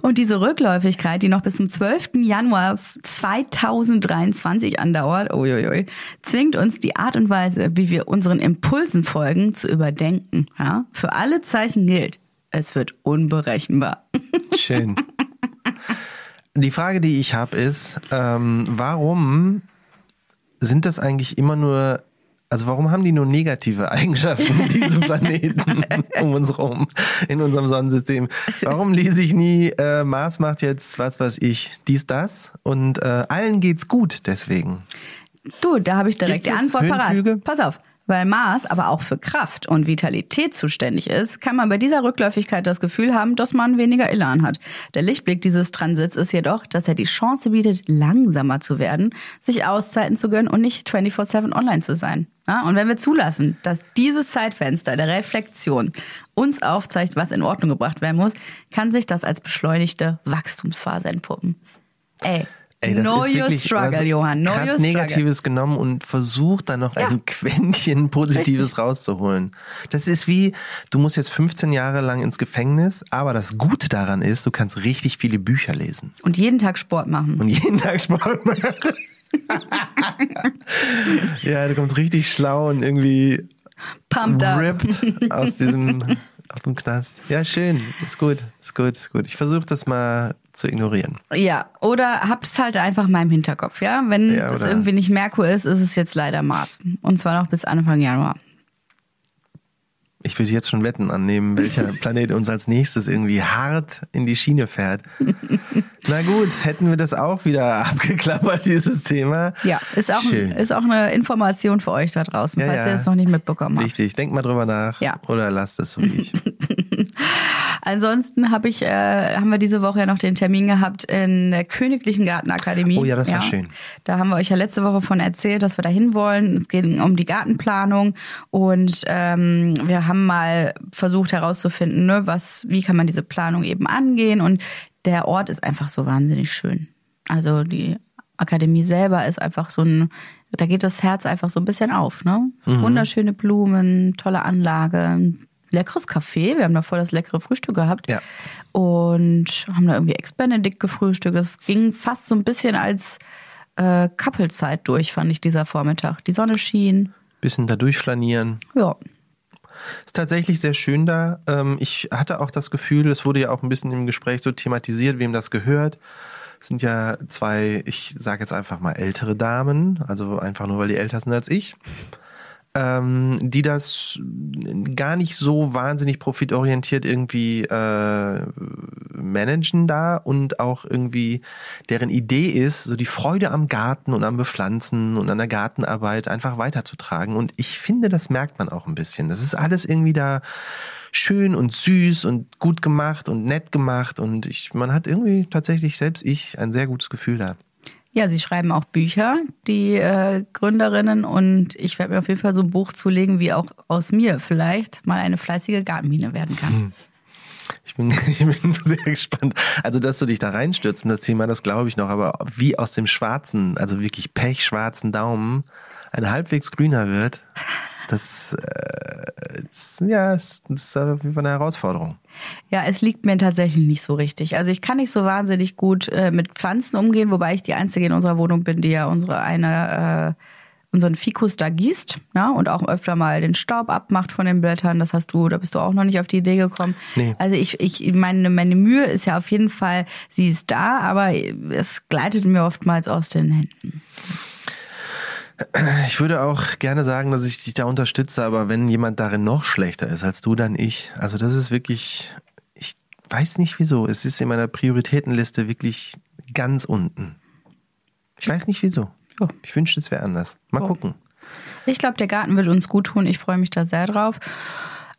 B: Und diese Rückläufigkeit, die noch bis zum 12. Januar 2023 andauert, uiuiui, zwingt uns die Art und Weise, wie wir unseren Impulsen folgen, zu überdenken. Ja? Für alle Zeichen gilt, es wird unberechenbar. (laughs)
A: Schön. Die Frage, die ich habe, ist, ähm, warum sind das eigentlich immer nur, also warum haben die nur negative (laughs) Eigenschaften, diese (laughs) Planeten (laughs) um uns rum, in unserem Sonnensystem? Warum lese ich nie, äh, Mars macht jetzt, was weiß ich, dies, das und äh, allen geht's gut deswegen?
B: Du, da habe ich direkt
A: Gibt
B: die Antwort parat. Pass auf. Weil Mars aber auch für Kraft und Vitalität zuständig ist, kann man bei dieser Rückläufigkeit das Gefühl haben, dass man weniger Elan hat. Der Lichtblick dieses Transits ist jedoch, dass er die Chance bietet, langsamer zu werden, sich Auszeiten zu gönnen und nicht 24-7 online zu sein. Ja, und wenn wir zulassen, dass dieses Zeitfenster der Reflexion uns aufzeigt, was in Ordnung gebracht werden muss, kann sich das als beschleunigte Wachstumsphase entpuppen. Ey,
A: Ey, das
B: know
A: ist
B: your
A: wirklich
B: struggle,
A: was
B: Johann. Know
A: krass
B: your struggle.
A: Negatives genommen und versucht dann noch
B: Ja.
A: ein Quäntchen Positives
B: Richtig.
A: rauszuholen. Das ist wie, du musst jetzt 15 Jahre lang ins Gefängnis, aber das Gute daran ist, du kannst richtig viele Bücher lesen
B: Und jeden Tag Sport machen.
A: und jeden Tag Sport machen. (laughs) ja, du kommst richtig schlau und irgendwie
B: Pumped up.
A: ripped aus diesem aus dem Knast. Ja, schön. Ist gut, ist gut, ist gut. Ich versuche das mal zu ignorieren.
B: Ja, oder hab's halt einfach mal im Hinterkopf, ja? Wenn
A: Ja,
B: es irgendwie nicht Merkur ist, ist es jetzt leider Mars. Und zwar noch bis Anfang Januar.
A: Ich würde jetzt schon Wetten annehmen, welcher (laughs) Planet uns als nächstes irgendwie hart in die Schiene fährt. Na gut, hätten wir das auch wieder (laughs) abgeklappert, dieses Thema.
B: Ja, ist auch,
A: Schön.
B: ist auch eine Information für euch da draußen,
A: Ja,
B: falls
A: ja.
B: ihr es noch nicht mitbekommen habt.
A: Richtig, denk mal drüber nach.
B: Ja.
A: Oder lasst es so wie ich. (laughs)
B: Ansonsten hab ich, äh, haben wir diese Woche ja noch den Termin gehabt in der Königlichen Gartenakademie.
A: Oh ja, das war schön.
B: Da haben wir euch ja letzte Woche von erzählt, dass wir da hin wollen. Es geht um die Gartenplanung und ähm, wir haben mal versucht herauszufinden, ne, was, wie kann man diese Planung eben angehen. Und der Ort ist einfach so wahnsinnig schön. Also die Akademie selber ist einfach so ein, da geht das Herz einfach so ein bisschen auf. Ne?
A: Mhm.
B: Wunderschöne Blumen, tolle Anlage, ein leckeres Café. Wir haben da voll das leckere Frühstück gehabt
A: Ja.
B: und haben da irgendwie Ex-Benedict gefrühstückt. Das ging fast so ein bisschen als äh, Kappelzeit durch, fand ich dieser Vormittag. Die Sonne schien.
A: Bisschen da durchflanieren.
B: Ja.
A: Ist tatsächlich sehr schön da. Ähm, Ich hatte auch das Gefühl, es wurde ja auch ein bisschen im Gespräch so thematisiert, wem das gehört. Es sind ja zwei, ich sage jetzt einfach mal ältere Damen, also einfach nur, weil die älter sind als ich, ähm, die das gar nicht so wahnsinnig profitorientiert irgendwie äh, managen da und auch irgendwie deren Idee ist, so die Freude am Garten und am Bepflanzen und an der Gartenarbeit einfach weiterzutragen. Und ich finde, das merkt man auch ein bisschen. Das ist alles irgendwie da schön und süß und gut gemacht und nett gemacht und ich, man hat irgendwie tatsächlich selbst ich ein sehr gutes Gefühl da.
B: Ja, sie schreiben auch Bücher, die äh, Gründerinnen, und ich werde mir auf jeden Fall so ein Buch zulegen, wie auch aus mir vielleicht mal eine fleißige Gartenmine werden kann. Hm.
A: Ich bin, (laughs) ich bin sehr gespannt. Also, dass du dich da reinstürzt in das Thema, das glaube ich noch, aber wie aus dem schwarzen, also wirklich pechschwarzen Daumen ein halbwegs grüner wird, das, äh, ist, ja, ist, ist auf jeden Fall eine Herausforderung.
B: Ja, es liegt mir tatsächlich nicht so richtig. Also ich kann nicht so wahnsinnig gut äh, mit Pflanzen umgehen, wobei ich die Einzige in unserer Wohnung bin, die ja unsere eine äh, unseren Fikus da gießt ja, und auch öfter mal den Staub abmacht von den Blättern. Das hast du, da bist du auch noch nicht auf die Idee gekommen. Nee. Also ich, ich meine, meine Mühe ist ja auf jeden Fall, sie ist da, aber es gleitet mir oftmals aus den Händen.
A: Ich würde auch gerne sagen, dass ich dich da unterstütze, aber wenn jemand darin noch schlechter ist als du, dann ich. Also das ist wirklich, ich weiß nicht wieso. Es ist in meiner Prioritätenliste wirklich ganz unten. Ich weiß nicht wieso. Ich wünschte, es wäre anders. Mal gucken.
B: Ich glaube, der Garten wird uns gut tun. Ich freue mich da sehr drauf.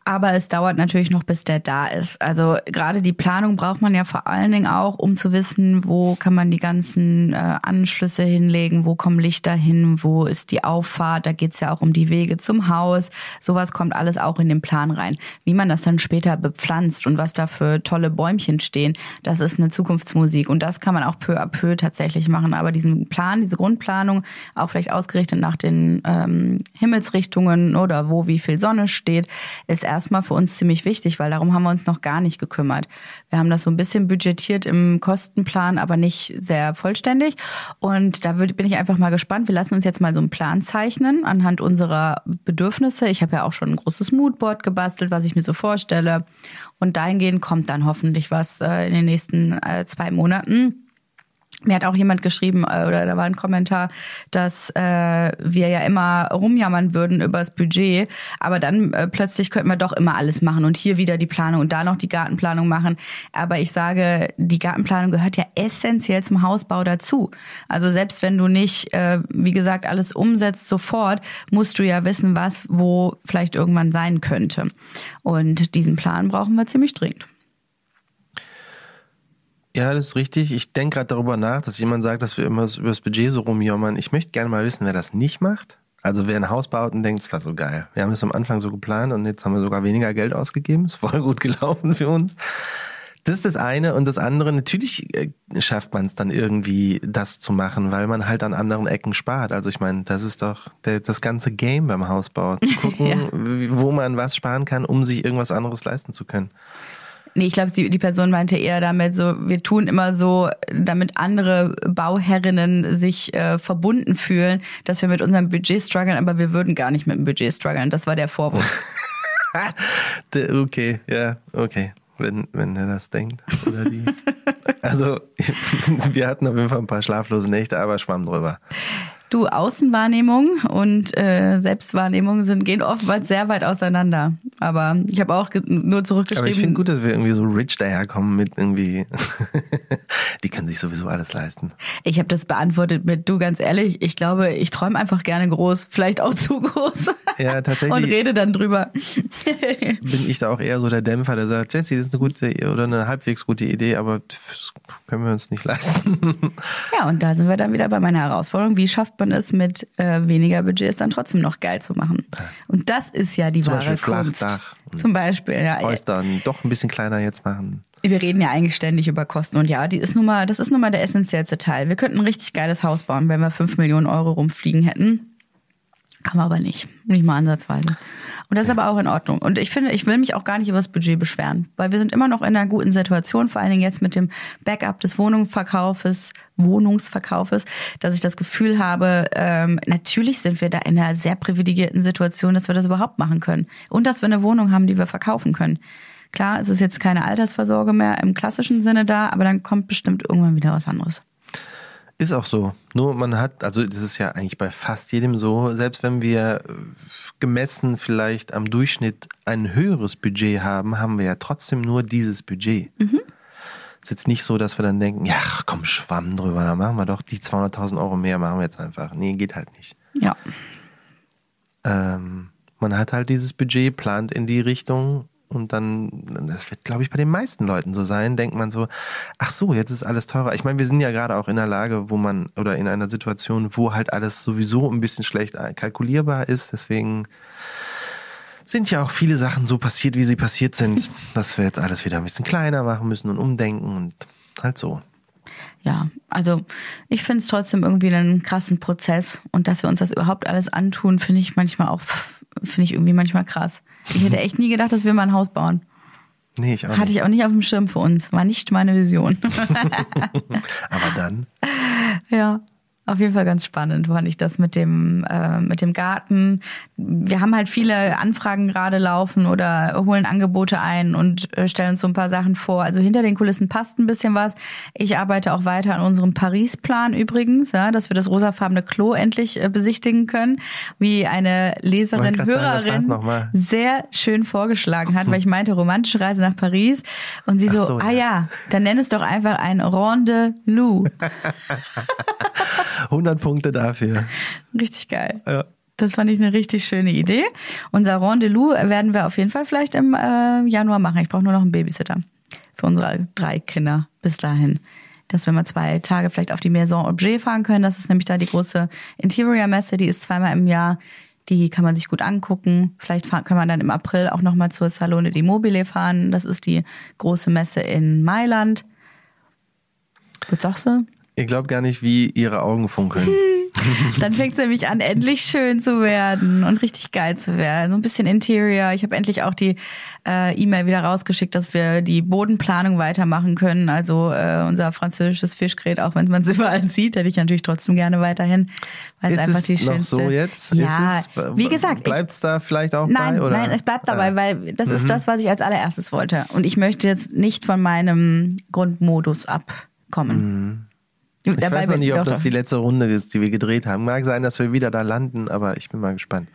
B: Aber es dauert natürlich noch, bis der da ist. Also gerade die Planung braucht man ja vor allen Dingen auch, um zu wissen, wo kann man die ganzen äh, Anschlüsse hinlegen, wo kommen Lichter hin, wo ist die Auffahrt. Da geht's ja auch um die Wege zum Haus. Sowas kommt alles auch in den Plan rein. Wie man das dann später bepflanzt und was da für tolle Bäumchen stehen, das ist eine Zukunftsmusik. Und das kann man auch peu à peu tatsächlich machen. Aber diesen Plan, diese Grundplanung, auch vielleicht ausgerichtet nach den ähm, Himmelsrichtungen oder wo wie viel Sonne steht, ist erstmal für uns ziemlich wichtig, weil darum haben wir uns noch gar nicht gekümmert. Wir haben das so ein bisschen budgetiert im Kostenplan, aber nicht sehr vollständig. Und da bin ich einfach mal gespannt. Wir lassen uns jetzt mal so einen Plan zeichnen anhand unserer Bedürfnisse. Ich habe ja auch schon ein großes Moodboard gebastelt, was ich mir so vorstelle. Und dahingehend kommt dann hoffentlich was äh, in den nächsten äh, zwei Monaten. Mir hat auch jemand geschrieben, äh, oder da war ein Kommentar, dass äh, wir ja immer rumjammern würden über das Budget, aber dann äh, plötzlich könnten wir doch immer alles machen und hier wieder die Planung und da noch die Gartenplanung machen. Aber ich sage, die Gartenplanung gehört ja essentiell zum Hausbau dazu. Also selbst wenn du nicht, äh, wie gesagt, alles umsetzt sofort, musst du ja wissen, was wo vielleicht irgendwann sein könnte. Und diesen Plan brauchen wir ziemlich dringend.
A: Ja, das ist richtig. Ich denke gerade darüber nach, dass jemand sagt, dass wir immer über das Budget so rumjammern. Ich möchte gerne mal wissen, wer das nicht macht. Also wer ein Haus baut und denkt, es war so geil. Wir haben es am Anfang so geplant und jetzt haben wir sogar weniger Geld ausgegeben. Ist voll gut gelaufen für uns. Das ist das eine. Und das andere, natürlich äh, schafft man es dann irgendwie, das zu machen, weil man halt an anderen Ecken spart. Also ich meine, das ist doch der, das ganze Game beim Hausbau. Zu (laughs) gucken, ja. wo man was sparen kann, um sich irgendwas anderes leisten zu können.
B: Nee, ich glaube, die Person meinte eher damit so, wir tun immer so, damit andere Bauherrinnen sich äh, verbunden fühlen, dass wir mit unserem Budget strugglen, aber wir würden gar nicht mit dem Budget strugglen. Das war der Vorwurf. (laughs)
A: okay, ja, okay. Wenn, wenn er das denkt. Oder die. (laughs) also, (laughs) wir hatten auf jeden Fall ein paar schlaflose Nächte, aber schwamm drüber.
B: Du, Außenwahrnehmung und äh, Selbstwahrnehmung sind, gehen oftmals sehr weit auseinander. Aber ich habe auch nur zurückgeschrieben. Aber
A: ich finde gut, dass wir irgendwie so rich daherkommen mit irgendwie, (laughs) die können sich sowieso alles leisten.
B: Ich habe das beantwortet mit, du ganz ehrlich, ich glaube, ich träume einfach gerne groß, vielleicht auch (laughs) zu groß.
A: Ja, tatsächlich.
B: und rede dann drüber. (laughs)
A: bin ich da auch eher so der Dämpfer, der sagt, Jesse, das ist eine gute oder eine halbwegs gute Idee, aber das können wir uns nicht leisten.
B: ja, und da sind wir dann wieder bei meiner Herausforderung. Wie schafft man es mit äh, weniger Budget, es dann trotzdem noch geil zu machen? Und das ist ja die Zum wahre Beispiel Kunst. Flachdach. Zum Beispiel, ja.
A: Äußern doch ein bisschen kleiner jetzt machen.
B: Wir reden ja eigentlich ständig über Kosten und ja, die ist nun mal, das ist nun mal der essentiellste Teil. Wir könnten ein richtig geiles Haus bauen, wenn wir 5 Millionen Euro rumfliegen hätten. Haben wir aber nicht. Nicht mal ansatzweise. Und das ist aber auch in Ordnung. Und ich finde, ich will mich auch gar nicht über das Budget beschweren, weil wir sind immer noch in einer guten Situation, vor allen Dingen jetzt mit dem Backup des Wohnungsverkaufes, Wohnungsverkaufes, dass ich das Gefühl habe, ähm, natürlich sind wir da in einer sehr privilegierten Situation, dass wir das überhaupt machen können. Und dass wir eine Wohnung haben, die wir verkaufen können. Klar, es ist jetzt keine Altersversorge mehr im klassischen Sinne da, aber dann kommt bestimmt irgendwann wieder was anderes.
A: Ist auch so. Nur man hat, also das ist ja eigentlich bei fast jedem so, selbst wenn wir äh, gemessen vielleicht am Durchschnitt ein höheres Budget haben, haben wir ja trotzdem nur dieses Budget. Mhm. Ist jetzt nicht so, dass wir dann denken, ja, komm, schwamm drüber, dann machen wir doch die 200.000 Euro mehr, machen wir jetzt einfach. Nee, geht halt nicht.
B: Ja.
A: Ähm, man hat halt dieses Budget, plant in die Richtung und dann, das wird, glaube ich, bei den meisten Leuten so sein, denkt man so, ach so, jetzt ist alles teurer. Ich meine, wir sind ja gerade auch in einer Lage, wo man, oder in einer Situation, wo halt alles sowieso ein bisschen schlecht kalkulierbar ist. Deswegen sind ja auch viele Sachen so passiert, wie sie passiert sind, (laughs) dass wir jetzt alles wieder ein bisschen kleiner machen müssen und umdenken und halt so.
B: Ja, also ich finde es trotzdem irgendwie einen krassen Prozess und dass wir uns das überhaupt alles antun, finde ich manchmal auch, finde ich irgendwie manchmal krass. Ich hätte echt nie gedacht, dass wir mal ein Haus bauen.
A: Nee, ich auch
B: Hatte
A: nicht.
B: ich auch nicht auf dem Schirm für uns. War nicht meine Vision. (laughs)
A: Aber dann.
B: ja. Auf jeden Fall ganz spannend fand ich das mit dem, äh, mit dem Garten. Wir haben halt viele Anfragen gerade laufen oder holen Angebote ein und äh, stellen uns so ein paar Sachen vor. Also hinter den Kulissen passt ein bisschen was. Ich arbeite auch weiter an unserem Paris-Plan übrigens, ja, dass wir das rosafarbene Klo endlich äh, besichtigen können, wie eine Leserin,
A: sagen,
B: Hörerin
A: nochmal?
B: sehr schön vorgeschlagen hat, weil ich meinte romantische Reise nach Paris und sie so,
A: so,
B: ah
A: ja.
B: ja, dann nenn es doch einfach ein Rendezvous. (laughs)
A: 100 Punkte dafür.
B: Richtig geil.
A: Ja.
B: Das fand ich eine richtig schöne Idee. Unser Rendezvous werden wir auf jeden Fall vielleicht im äh, Januar machen. Ich brauche nur noch einen Babysitter für unsere drei Kinder bis dahin. Dass wir mal zwei Tage vielleicht auf die Maison Objet fahren können. Das ist nämlich da die große Interior-Messe, die ist zweimal im Jahr. Die kann man sich gut angucken. Vielleicht kann man dann im April auch nochmal zur Salone di Mobile fahren. Das ist die große Messe in Mailand. Was sagst du?
A: Ihr glaubt gar nicht, wie ihre Augen funkeln. (laughs)
B: Dann fängt es nämlich an, endlich schön zu werden und richtig geil zu werden. So ein bisschen Interior. Ich habe endlich auch die äh, E-Mail wieder rausgeschickt, dass wir die Bodenplanung weitermachen können. Also äh, unser französisches Fischgerät, auch wenn man es (laughs) überall sieht, hätte ich natürlich trotzdem gerne weiterhin, weil es
A: ist
B: einfach
A: es
B: die
A: noch
B: schönste.
A: so jetzt?
B: Ja,
A: ist es,
B: wie gesagt,
A: bleibt es da vielleicht auch
B: Nein,
A: bei? Oder?
B: nein, es bleibt dabei,
A: Ah.
B: weil das ist das, was ich als allererstes wollte. Und ich möchte jetzt nicht von meinem Grundmodus abkommen.
A: Ich weiß noch nicht, ob das die letzte Runde ist, die wir gedreht haben. Mag sein, dass wir wieder da landen, aber ich bin mal gespannt.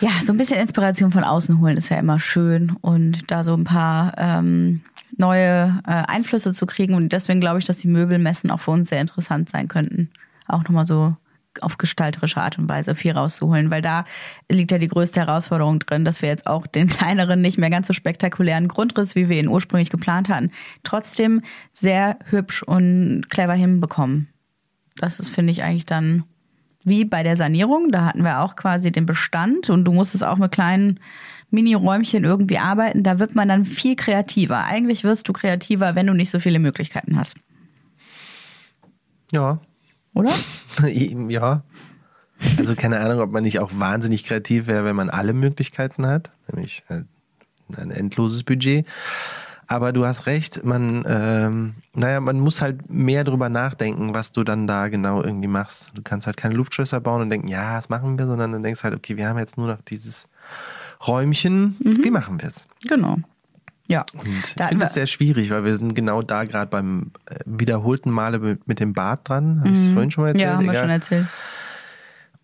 B: Ja, so ein bisschen Inspiration von außen holen ist ja immer schön und da so ein paar ähm, neue äh, Einflüsse zu kriegen. Und deswegen glaube ich, dass die Möbelmessen auch für uns sehr interessant sein könnten. Auch nochmal so auf gestalterische Art und Weise viel rauszuholen, weil da liegt ja die größte Herausforderung drin, dass wir jetzt auch den (laughs) kleineren, nicht mehr ganz so spektakulären Grundriss, wie wir ihn ursprünglich geplant hatten, trotzdem sehr hübsch und clever hinbekommen. Das ist, finde ich, eigentlich dann wie bei der Sanierung. Da hatten wir auch quasi den Bestand und du musstest auch mit kleinen Mini-Räumchen irgendwie arbeiten. Da wird man dann viel kreativer. Eigentlich wirst du kreativer, wenn du nicht so viele Möglichkeiten hast.
A: Ja,
B: Oder? (laughs)
A: ja. Also keine Ahnung, ob man nicht auch wahnsinnig kreativ wäre, wenn man alle Möglichkeiten hat, nämlich ein endloses Budget. Aber du hast recht, man, ähm, naja, man muss halt mehr drüber nachdenken, was du dann da genau irgendwie machst. Du kannst halt keine Luftschlösser bauen und denken, ja, das machen wir, sondern du denkst halt, okay, wir haben jetzt nur noch dieses Räumchen, wie machen wir es?
B: Genau. Ja.
A: Und ich finde
B: wir-
A: das sehr schwierig, weil wir sind genau da gerade beim äh, wiederholten Male mit, dem Bad dran. Habe ich es vorhin schon mal erzählt?
B: Mhm. Ja, haben wir
A: Egal.
B: schon erzählt.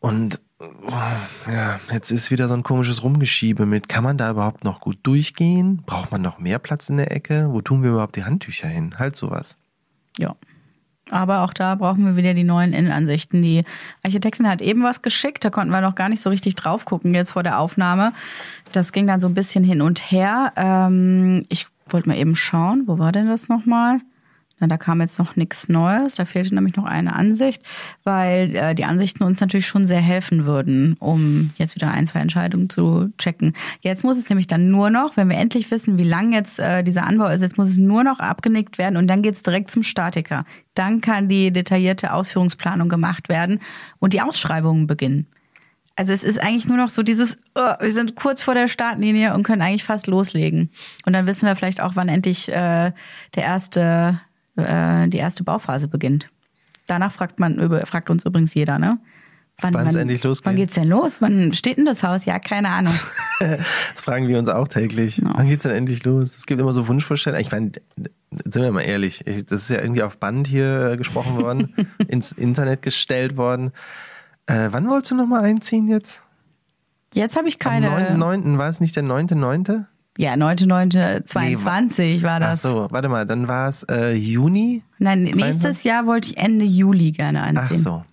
A: Und oh, ja, jetzt ist wieder so ein komisches Rumgeschiebe mit, kann man da überhaupt noch gut durchgehen? Braucht man noch mehr Platz in der Ecke? Wo tun wir überhaupt die Handtücher hin? Halt sowas.
B: Ja. Aber auch da brauchen wir wieder die neuen Innenansichten. Die Architektin hat eben was geschickt, da konnten wir noch gar nicht so richtig drauf gucken jetzt vor der Aufnahme. Das ging dann so ein bisschen hin und her. Ähm, ich wollte mal eben schauen, wo war denn das nochmal? Na, da kam jetzt noch nichts Neues. Da fehlte nämlich noch eine Ansicht, weil äh, die Ansichten uns natürlich schon sehr helfen würden, um jetzt wieder ein, zwei Entscheidungen zu checken. Jetzt muss es nämlich dann nur noch, wenn wir endlich wissen, wie lang jetzt äh, dieser Anbau ist, jetzt muss es nur noch abgenickt werden und dann geht's direkt zum Statiker. Dann kann die detaillierte Ausführungsplanung gemacht werden und die Ausschreibungen beginnen. Also es ist eigentlich nur noch so dieses, oh, wir sind kurz vor der Startlinie und können eigentlich fast loslegen. Und dann wissen wir vielleicht auch, wann endlich äh, der erste, äh, die erste Bauphase beginnt. Danach fragt man fragt uns übrigens jeder, ne? Wann, wann-
A: endlich losgeht.
B: Wann geht's denn los? Wann steht denn das Haus? Ja, keine Ahnung. (laughs)
A: Das fragen wir uns auch täglich. Wann geht's denn endlich los? Es gibt immer so Wunschvorstellungen. Ich meine, sind wir mal ehrlich, ich, das ist ja irgendwie auf Band hier gesprochen worden, (laughs) ins Internet gestellt worden. Äh, wann wolltest du nochmal einziehen jetzt?
B: Jetzt habe ich
A: Am
B: keine.
A: 9.9. war es nicht der 9.9.?
B: Ja, 9.9.22 war
A: Ach
B: das.
A: so, warte mal, dann war es äh, Juni?
B: Nein, nächstes Jahr wollte ich Ende Juli gerne
A: Ach
B: anziehen.
A: so.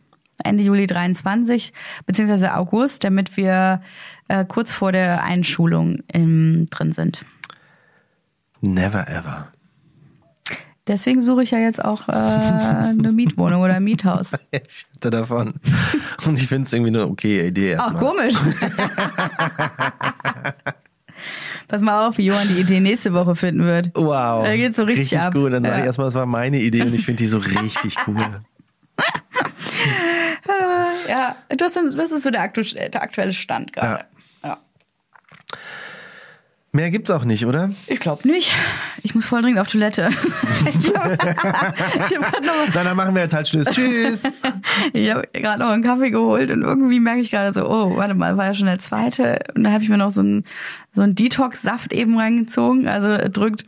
B: Ende Juli 23 beziehungsweise August, damit wir äh, kurz vor der Einschulung im, drin sind.
A: Never ever.
B: Deswegen suche ich ja jetzt auch äh, eine Mietwohnung oder ein Miethaus. (laughs)
A: Ich hatte davon. Und ich finde es irgendwie eine okay Idee.
B: Ach,
A: erstmal.
B: komisch. (laughs) Pass mal auf, wie Johann die Idee nächste Woche finden wird.
A: Wow.
B: Da geht's so richtig ab.
A: gut. Dann sage ich
B: Ja.
A: erstmal, das war meine Idee und ich finde die so richtig cool. (laughs) (laughs)
B: Ja, das, ist so der aktuelle Stand gerade. Ja.
A: Mehr gibt's auch nicht, oder?
B: Ich glaube nicht. Ich muss voll dringend auf Toilette. (laughs) ich habe hab gerade noch,
A: Na, dann machen wir jetzt halt Schluss. Tschüss. (laughs)
B: ich hab grad noch einen Kaffee geholt und irgendwie merke ich gerade so, oh, warte mal, war ja schon der zweite. Und da habe ich mir noch so einen, so einen Detox-Saft eben reingezogen. Also drückt.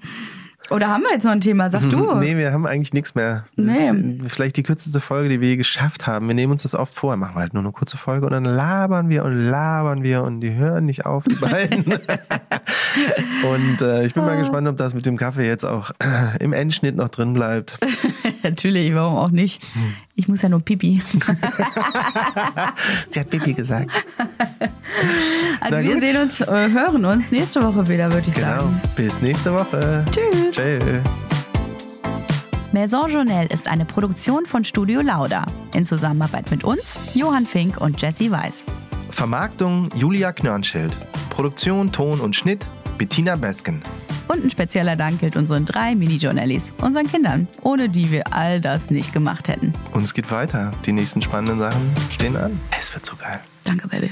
B: Oder haben wir jetzt noch ein Thema? Sag du. (laughs)
A: Nee, wir haben eigentlich nichts mehr. Das
B: Nee.
A: ist vielleicht die kürzeste Folge, die wir je geschafft haben. Wir nehmen uns das oft vor, machen wir halt nur eine kurze Folge und dann labern wir und labern wir und die hören nicht auf, die beiden. (laughs) und äh, ich bin
B: Ah.
A: mal gespannt, ob das mit dem Kaffee jetzt auch äh, im Endschnitt noch drin bleibt.
B: Natürlich, warum auch nicht? Ich muss ja nur pipi. (laughs)
A: Sie hat Bibi gesagt.
B: Also
A: Na
B: wir
A: gut.
B: sehen uns, äh, hören uns nächste Woche wieder, würde ich
A: Genau.
B: sagen.
A: Bis nächste Woche.
B: Tschüss.
A: Tschüss.
C: Maison Journal ist eine Produktion von Studio Lauda in Zusammenarbeit mit uns, Johann Fink und Jesse Weiß.
A: Vermarktung Julia Knörnschild. Produktion, Ton und Schnitt Bettina Besken.
C: Und ein spezieller Dank gilt unseren drei Mini-Journalies, unseren Kindern, ohne die wir all das nicht gemacht hätten.
A: Und es geht weiter. Die nächsten spannenden Sachen stehen an. Es wird so geil.
B: Danke, Baby.